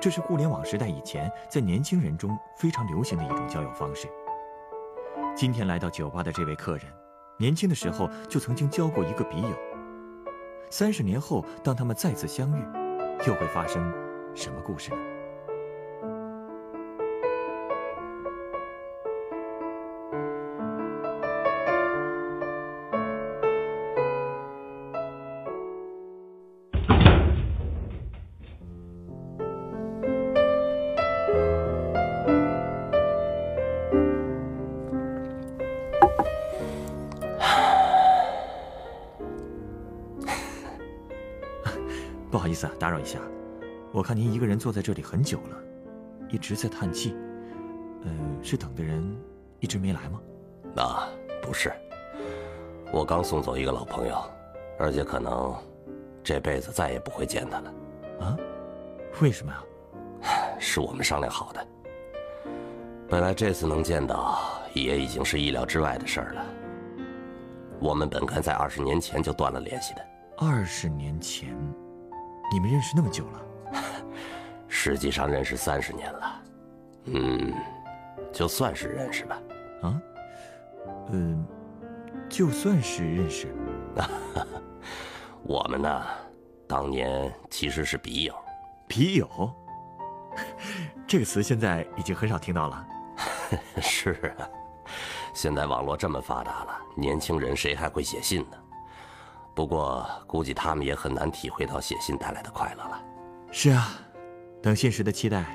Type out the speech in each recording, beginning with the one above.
这是互联网时代以前在年轻人中非常流行的一种交友方式。今天来到酒吧的这位客人，年轻的时候就曾经交过一个笔友。三十年后，当他们再次相遇，又会发生什么故事呢？打扰一下。我看您一个人坐在这里很久了，一直在叹气。呃，是等的人一直没来吗？那不是，我刚送走一个老朋友，而且可能这辈子再也不会见他了。啊？为什么呀？是我们商量好的。本来这次能见到，也已经是意料之外的事儿了。我们本该在二十年前就断了联系的。二十年前，你们认识那么久了？实际上认识三十年了。嗯，就算是认识吧。啊？嗯，就算是认识。我们呢，当年其实是笔友。笔友？这个词现在已经很少听到了。是啊，现在网络这么发达了，年轻人谁还会写信呢？不过估计他们也很难体会到写信带来的快乐了。是啊，等信时的期待，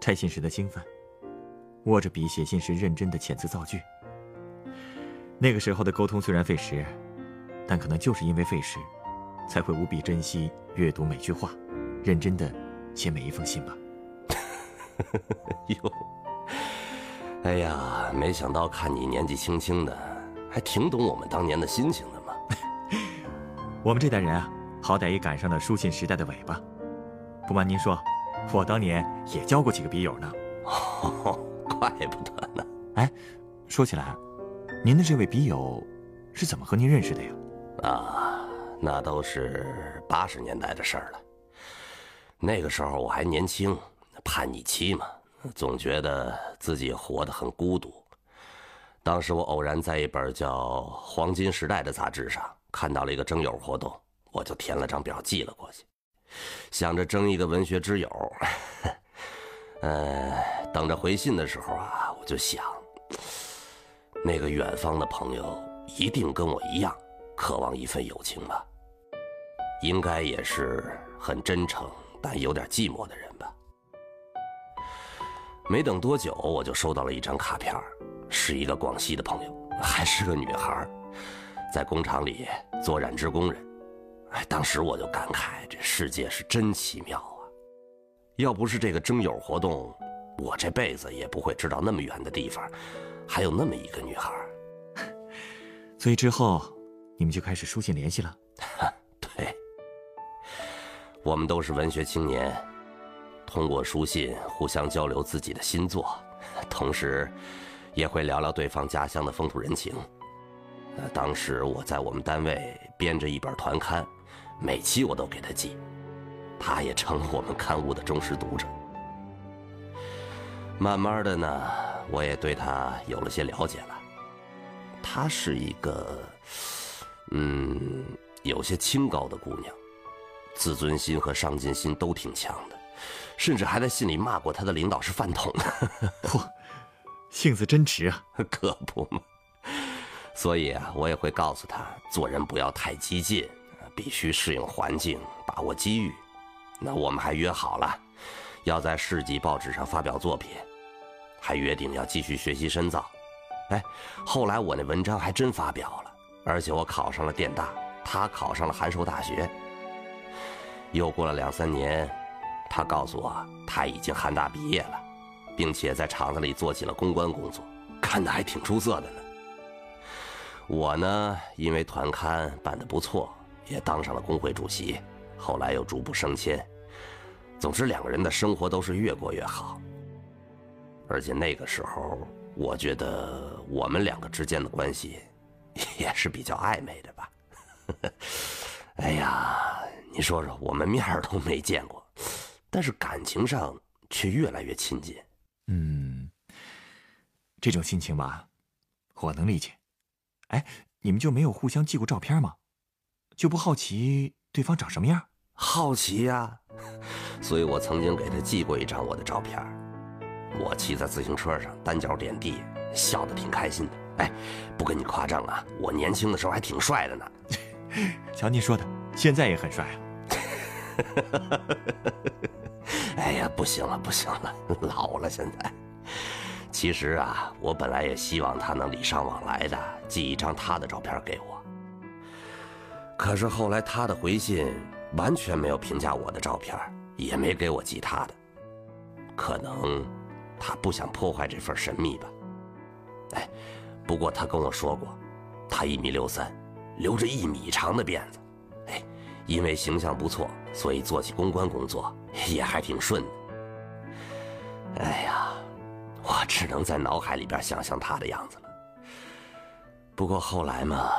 拆信时的兴奋，握着笔写信时认真的遣词造句。那个时候的沟通虽然费时，但可能就是因为费时，才会无比珍惜阅读每句话，认真的写每一封信吧。哟，哎呀，没想到看你年纪轻轻的，还挺懂我们当年的心情。我们这代人啊，好歹也赶上了书信时代的尾巴。不瞒您说，我当年也交过几个笔友呢。哦，怪不得呢。哎，说起来，您的这位笔友是怎么和您认识的呀？啊，那都是八十年代的事儿了。那个时候我还年轻。叛逆期嘛，总觉得自己活得很孤独。当时我偶然在一本叫《黄金时代》的杂志上看到了一个征友活动，我就填了张表寄了过去，想着征一个文学之友。呃，等着回信的时候啊，我就想，那个远方的朋友一定跟我一样，渴望一份友情吧。应该也是很真诚但有点寂寞的人吧。没等多久，我就收到了一张卡片，是一个广西的朋友，还是个女孩，在工厂里做染织工人。哎，当时我就感慨，这世界是真奇妙啊！要不是这个征友活动，我这辈子也不会知道那么远的地方还有那么一个女孩。所以之后，你们就开始书信联系了。对，我们都是文学青年。通过书信互相交流自己的新作，同时，也会聊聊对方家乡的风土人情。当时我在我们单位编着一本团刊，每期我都给他寄，他也成了我们刊物的忠实读者。慢慢的呢，我也对他有了些了解了。她是一个，嗯，有些清高的姑娘，自尊心和上进心都挺强的。甚至还在信里骂过她的领导是饭桶。嚯，性子真直啊！可不嘛。所以啊，我也会告诉他，做人不要太激进，必须适应环境，把握机遇。那我们还约好了，要在市级报纸上发表作品，还约定要继续学习深造。哎，后来我那文章还真发表了，而且我考上了电大，他考上了函授大学。又过了两三年。他告诉我他已经汉大毕业了，并且在厂子里做起了公关工作，干得还挺出色的呢。我呢，因为团刊办得不错，也当上了工会主席，后来又逐步升迁。总之，两个人的生活都是越过越好。而且那个时候，我觉得我们两个之间的关系也是比较暧昧的吧。哎呀，你说说，我们面都没见过，但是感情上却越来越亲近。嗯，这种心情吧，我能理解。哎，你们就没有互相寄过照片吗？就不好奇对方长什么样？好奇呀，所以我曾经给他寄过一张我的照片。我骑在自行车上，单脚点地，笑得挺开心的。哎，不跟你夸张啊，我年轻的时候还挺帅的呢。瞧你说的，现在也很帅啊。哎呀，不行了，不行了，老了现在。其实啊，我本来也希望他能礼尚往来的寄一张他的照片给我。可是后来他的回信完全没有评价我的照片，也没给我寄他的。可能他不想破坏这份神秘吧。哎，不过他跟我说过，他一米六三。留着一米长的辫子，哎，因为形象不错，所以做起公关工作也还挺顺的。哎呀，只能在脑海里边想象他的样子了。不过后来嘛，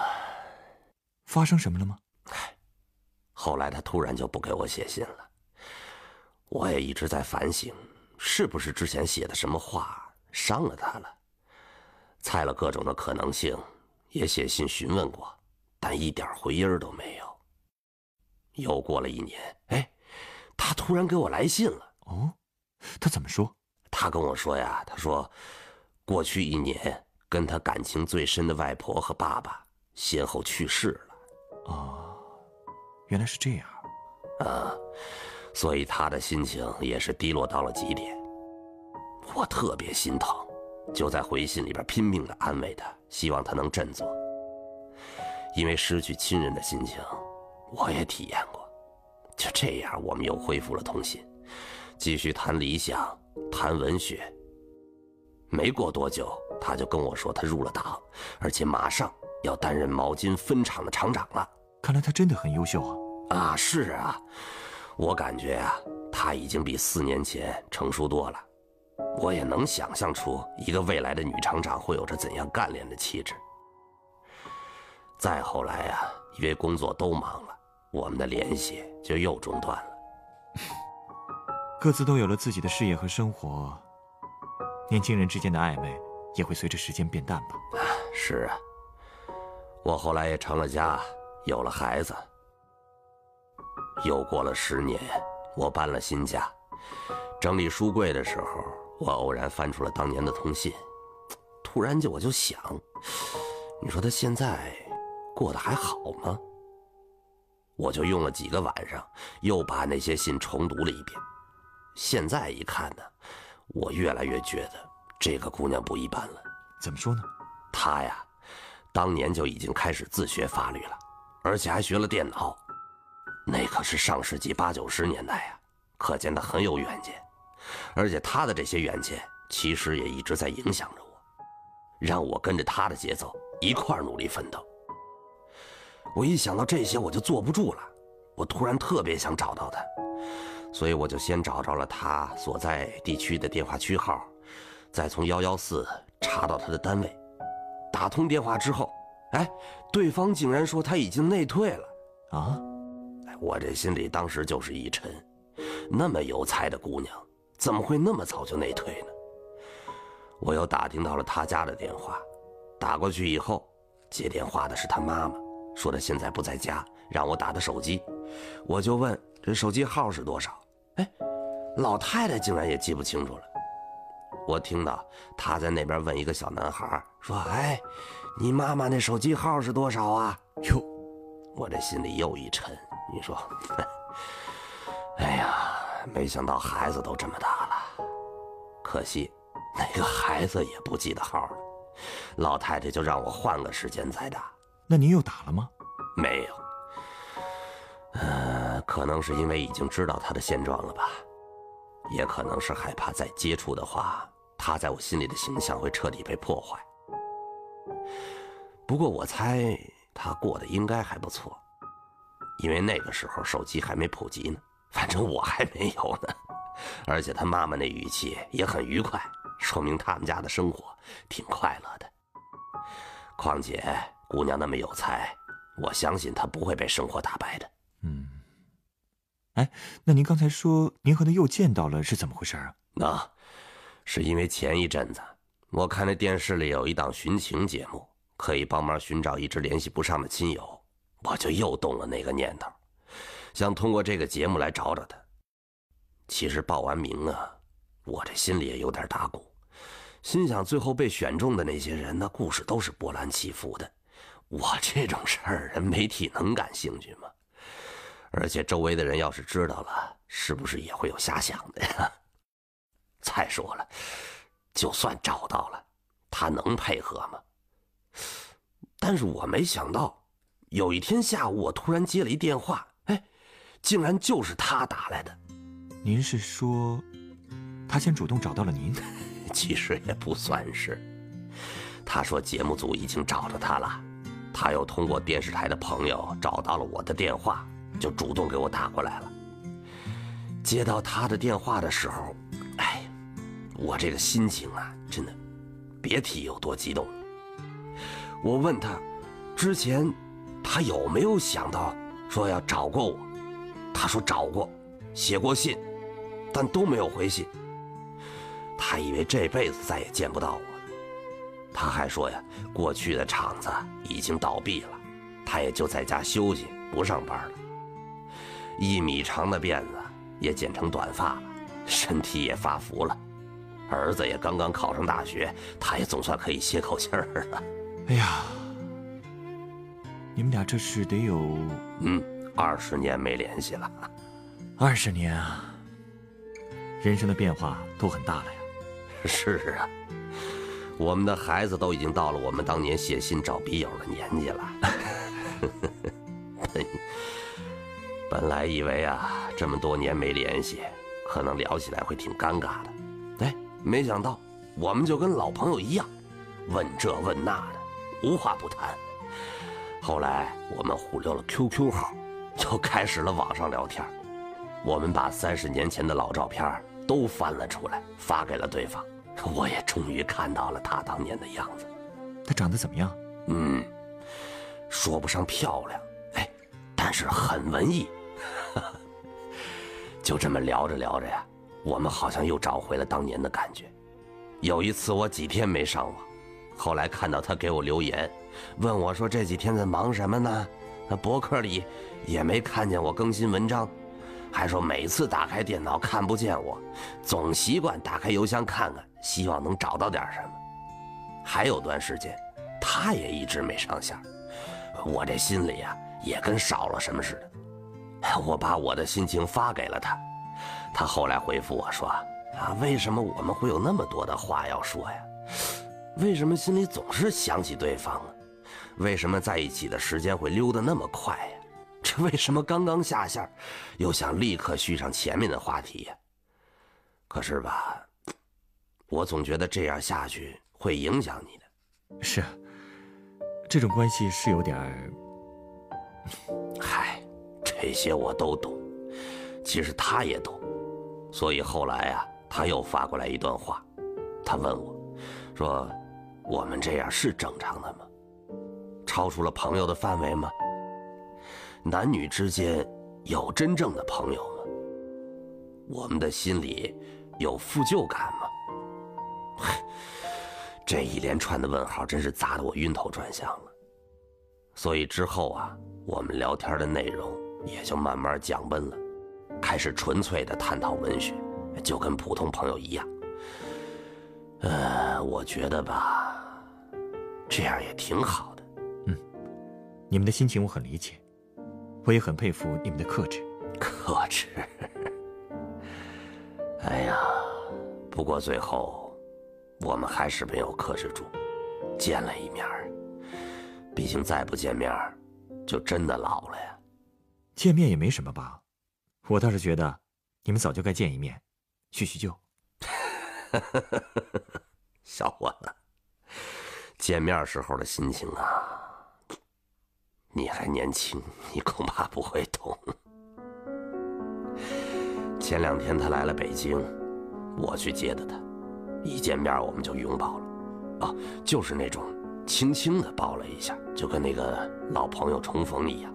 发生什么了吗？后来他突然就不给我写信了。我也一直在反省，是不是之前写的什么话伤了他了？猜了各种的可能性，也写信询问过。但一点回音都没有。又过了一年，哎，他突然给我来信了。哦，他怎么说？他跟我说呀，他说，过去一年跟他感情最深的外婆和爸爸先后去世了。哦，原来是这样。啊，所以他的心情也是低落到了极点。我特别心疼，就在回信里边拼命的安慰他，希望他能振作。因为失去亲人的心情，我也体验过。就这样，我们又恢复了通信，继续谈理想，谈文学。没过多久，他就跟我说他入了党，而且马上要担任毛巾分厂的厂长了。看来他真的很优秀啊！啊，是啊，我感觉啊，他已经比四年前成熟多了。我也能想象出一个未来的女厂长会有着怎样干练的气质。再后来啊，因为工作都忙了，我们的联系就又中断了。各自都有了自己的事业和生活，年轻人之间的暧昧也会随着时间变淡吧。是啊，我后来也成了家，有了孩子。又过了十年，我搬了新家，整理书柜的时候，我偶然翻出了当年的通信，突然就我就想，你说他现在？过得还好吗？我就用了几个晚上，又把那些信重读了一遍。现在一看呢，我越来越觉得这个姑娘不一般了。怎么说呢？她呀，当年就已经开始自学法律了，而且还学了电脑。那可是上世纪八九十年代呀，可见她很有远见。而且她的这些远见，其实也一直在影响着我，让我跟着她的节奏一块儿努力奋斗。我一想到这些，我就坐不住了。我突然特别想找到他，所以我就先找着了他所在地区的电话区号，再从幺幺四查到他的单位。打通电话之后，哎，对方竟然说他已经内退了。啊！哎，我这心里当时就是一沉。那么有才的姑娘，怎么会那么早就内退呢？我又打听到了他家的电话，打过去以后，接电话的是他妈妈。说他现在不在家，让我打的手机，我就问这手机号是多少？哎，老太太竟然也记不清楚了。我听到她在那边问一个小男孩，说：“哎，你妈妈那手机号是多少啊？”哟，我这心里又一沉。你说，哎呀，没想到孩子都这么大了，可惜那个孩子也不记得号了。老太太就让我换个时间再打。那您又打了吗？没有。可能是因为已经知道他的现状了吧。也可能是害怕再接触的话，他在我心里的形象会彻底被破坏。不过我猜他过得应该还不错，因为那个时候手机还没普及呢，反正我还没有呢。而且他妈妈那语气也很愉快，说明他们家的生活挺快乐的。况且姑娘那么有才，我相信她不会被生活打败的。嗯。哎，那您刚才说您和他又见到了，是怎么回事啊？那，是因为前一阵子我看那电视里有一档寻情节目，可以帮忙寻找一直联系不上的亲友，我就又动了那个念头，想通过这个节目来找找他。其实报完名啊，我这心里也有点打鼓，心想最后被选中的那些人，那故事都是波澜起伏的，我这种事儿，人媒体能感兴趣吗？而且周围的人要是知道了，是不是也会有遐想的呀？再说了，就算找到了，他能配合吗？但是我没想到，有一天下午我突然接了一电话，哎，竟然就是他打来的。您是说，他先主动找到了您？其实也不算是。他说节目组已经找着他了，他又通过电视台的朋友找到了我的电话。就主动给我打过来了。接到他的电话的时候，哎，我这个心情啊，真的，别提有多激动。我问他，之前他有没有想到说要找过我？他说找过，写过信，但都没有回信。他以为这辈子再也见不到我了。他还说呀，过去的厂子已经倒闭了，他也就在家休息，不上班了。一米长的辫子也剪成短发了，身体也发福了，儿子也刚刚考上大学，他也总算可以歇口气儿了。哎呀，你们俩这是得有嗯二十年没联系了，二十年啊，人生的变化都很大了呀。是啊，我们的孩子都已经到了我们当年写信找笔友的年纪了。本来以为啊，这么多年没联系，可能聊起来会挺尴尬的。哎，没想到我们就跟老朋友一样，问这问那的，无话不谈。后来我们互留了 QQ 号，就开始了网上聊天。我们把三十年前的老照片都翻了出来，发给了对方。我也终于看到了他当年的样子。他长得怎么样？嗯，说不上漂亮，哎，但是很文艺。就这么聊着聊着呀，我们好像又找回了当年的感觉。有一次我几天没上网，后来看到他给我留言，问我说这几天在忙什么呢？那博客里也没看见我更新文章，还说每次打开电脑看不见我，总习惯打开邮箱看看，希望能找到点什么。还有段时间，他也一直没上线，我这心里呀也跟少了什么似的。我把我的心情发给了他，他后来回复我说：“啊，为什么我们会有那么多的话要说呀？为什么心里总是想起对方啊？为什么在一起的时间会溜得那么快呀？这为什么刚刚下线，又想立刻续上前面的话题呀？可是吧，我总觉得这样下去会影响你的。是，这种关系是有点儿……嗨。”这些我都懂，其实他也懂，所以后来啊，他又发过来一段话，他问我，说：“我们这样是正常的吗？超出了朋友的范围吗？男女之间有真正的朋友吗？我们的心里有负疚感吗？” 这一连串的问号真是砸得我晕头转向了，所以之后啊，我们聊天的内容。也就慢慢降温了，开始纯粹的探讨文学，就跟普通朋友一样。呃，我觉得吧，这样也挺好的。嗯，你们的心情我很理解，我也很佩服你们的克制。克制。哎呀，不过最后，我们还是没有克制住，见了一面。毕竟再不见面，就真的老了呀。见面也没什么吧，我倒是觉得，你们早就该见一面，叙叙旧。小伙子，见面时候的心情啊，你还年轻，你恐怕不会懂。前两天他来了北京，我去接的他，一见面我们就拥抱了，啊，就是那种轻轻的抱了一下，就跟那个老朋友重逢一样。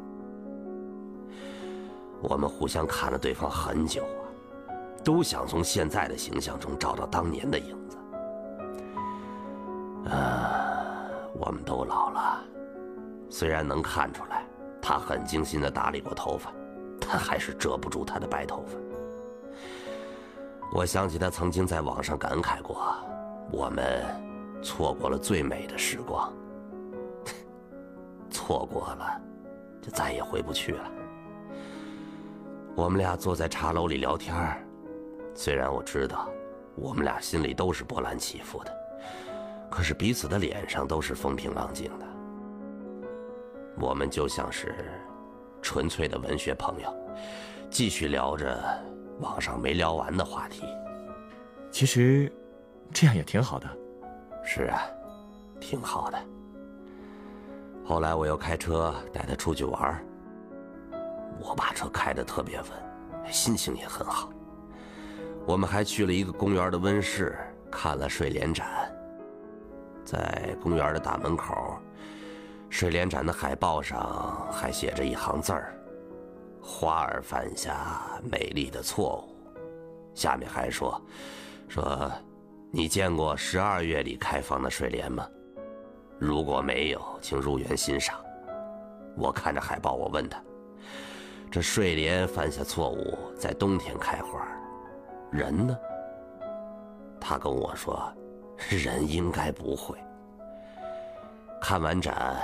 我们互相看了对方很久啊，都想从现在的形象中找到当年的影子。啊，我们都老了，虽然能看出来他很精心的打理过头发，但还是遮不住他的白头发。我想起他曾经在网上感慨过：“我们错过了最美的时光，错过了，就再也回不去了。”我们俩坐在茶楼里聊天虽然我知道，我们俩心里都是波澜起伏的，可是彼此的脸上都是风平浪静的。我们就像是纯粹的文学朋友，继续聊着网上没聊完的话题。其实，这样也挺好的。是啊，挺好的。后来我又开车带他出去玩我把车开得特别稳，心情也很好。我们还去了一个公园的温室，看了睡莲展。在公园的大门口，睡莲展的海报上还写着一行字儿：“花儿犯下美丽的错误。”下面还说：“说，你见过十二月里开放的睡莲吗？如果没有，请入园欣赏。”我看着海报，我问他。这睡莲犯下错误，在冬天开花，人呢？他跟我说，人应该不会。看完展，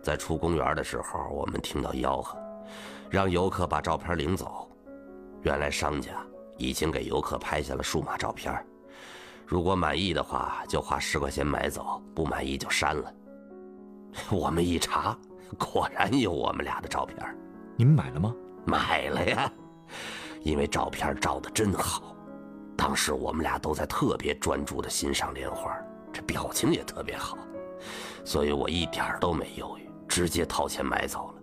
在出公园的时候，我们听到吆喝，让游客把照片领走。原来商家已经给游客拍下了数码照片，如果满意的话，就花十块钱买走；不满意就删了。我们一查，果然有我们俩的照片。你们买了吗？买了呀，因为照片照的真好，当时我们俩都在特别专注的欣赏莲花，这表情也特别好，所以我一点都没犹豫，直接掏钱买走了。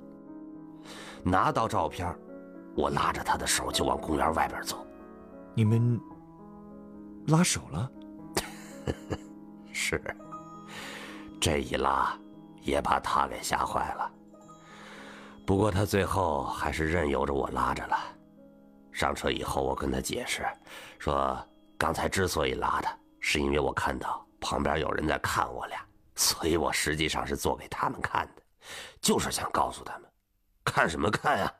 拿到照片，我拉着他的手就往公园外边走。你们拉手了？是，这一拉也把他给吓坏了。不过他最后还是任由着我拉着了。上车以后，我跟他解释，说刚才之所以拉他，是因为我看到旁边有人在看我俩，所以我实际上是做给他们看的，就是想告诉他们，看什么看呀，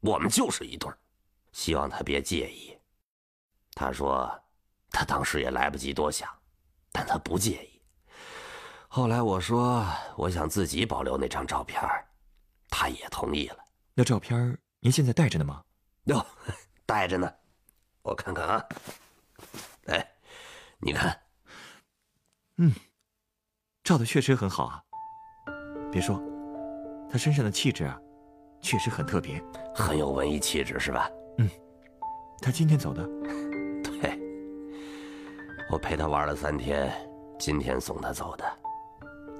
我们就是一对儿，希望他别介意。他说，他当时也来不及多想，但他不介意。后来我说，我想自己保留那张照片他也同意了。那照片您现在带着呢吗？哟，带着呢。我看看啊。哎，你看。嗯，照的确实很好啊。别说，他身上的气质啊，确实很特别，很有文艺气质，是吧？嗯。他今天走的。对。我陪他玩了三天，今天送他走的。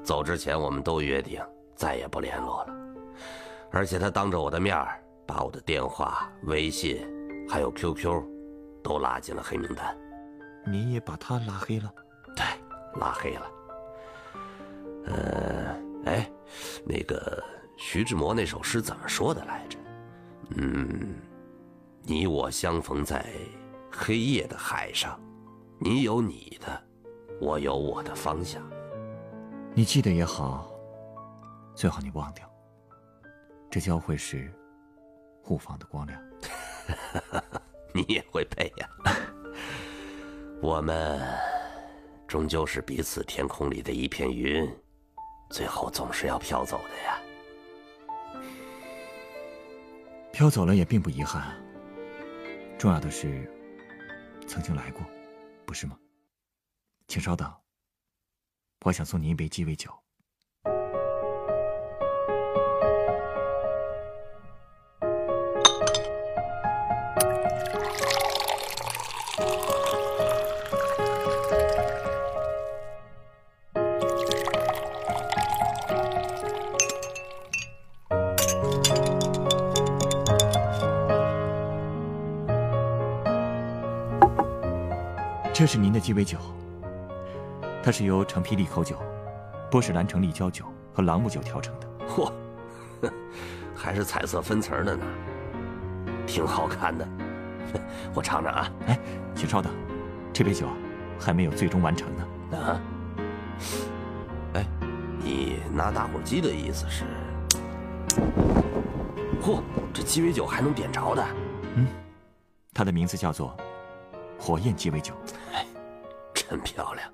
走之前，我们都约定再也不联络了。而且他当着我的面把我的电话、微信，还有 QQ，都拉进了黑名单。你也把他拉黑了？对，拉黑了。呃，哎，那个徐志摩那首诗怎么说的来着？嗯，你我相逢在黑夜的海上，你有你的，我有我的方向。你记得也好，最好你忘掉。这交会时，互放的光亮，你也会配呀。我们终究是彼此天空里的一片云，最后总是要飘走的呀。飘走了也并不遗憾，重要的是曾经来过，不是吗？请稍等，我想送您一杯鸡尾酒。这是您的鸡尾酒。它是由橙皮利口酒、波士兰橙立交酒和朗姆酒调成的。嚯，还是彩色分层的呢，挺好看的。我尝尝啊。哎，请稍等，这杯酒还没有最终完成呢。啊？哎，你拿打火机的意思是？嚯，这鸡尾酒还能点着的？嗯，它的名字叫做火焰鸡尾酒。很，漂亮。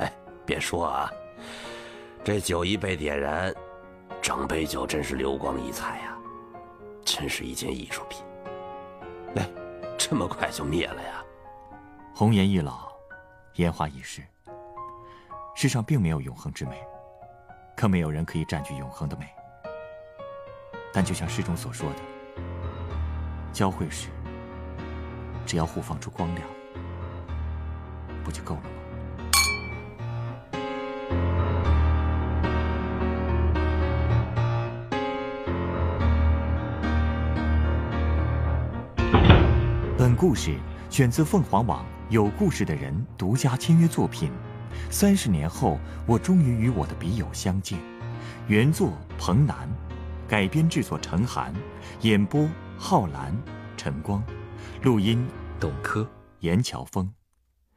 哎，别说啊，这酒一被点燃，整杯酒真是流光溢彩呀，真是一件艺术品。哎，这么快就灭了呀？红颜易老，烟花易逝。世上并没有永恒之美，可没有人可以占据永恒的美。但就像诗中所说的，交汇时，只要互放出光亮，不就够了吗？本故事选自凤凰网“有故事的人”独家签约作品。三十年后，我终于与我的笔友相见。原作彭南。改编制作陈寒，演播浩然、陈光，录音董珂、严乔峰。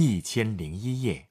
一千零一夜。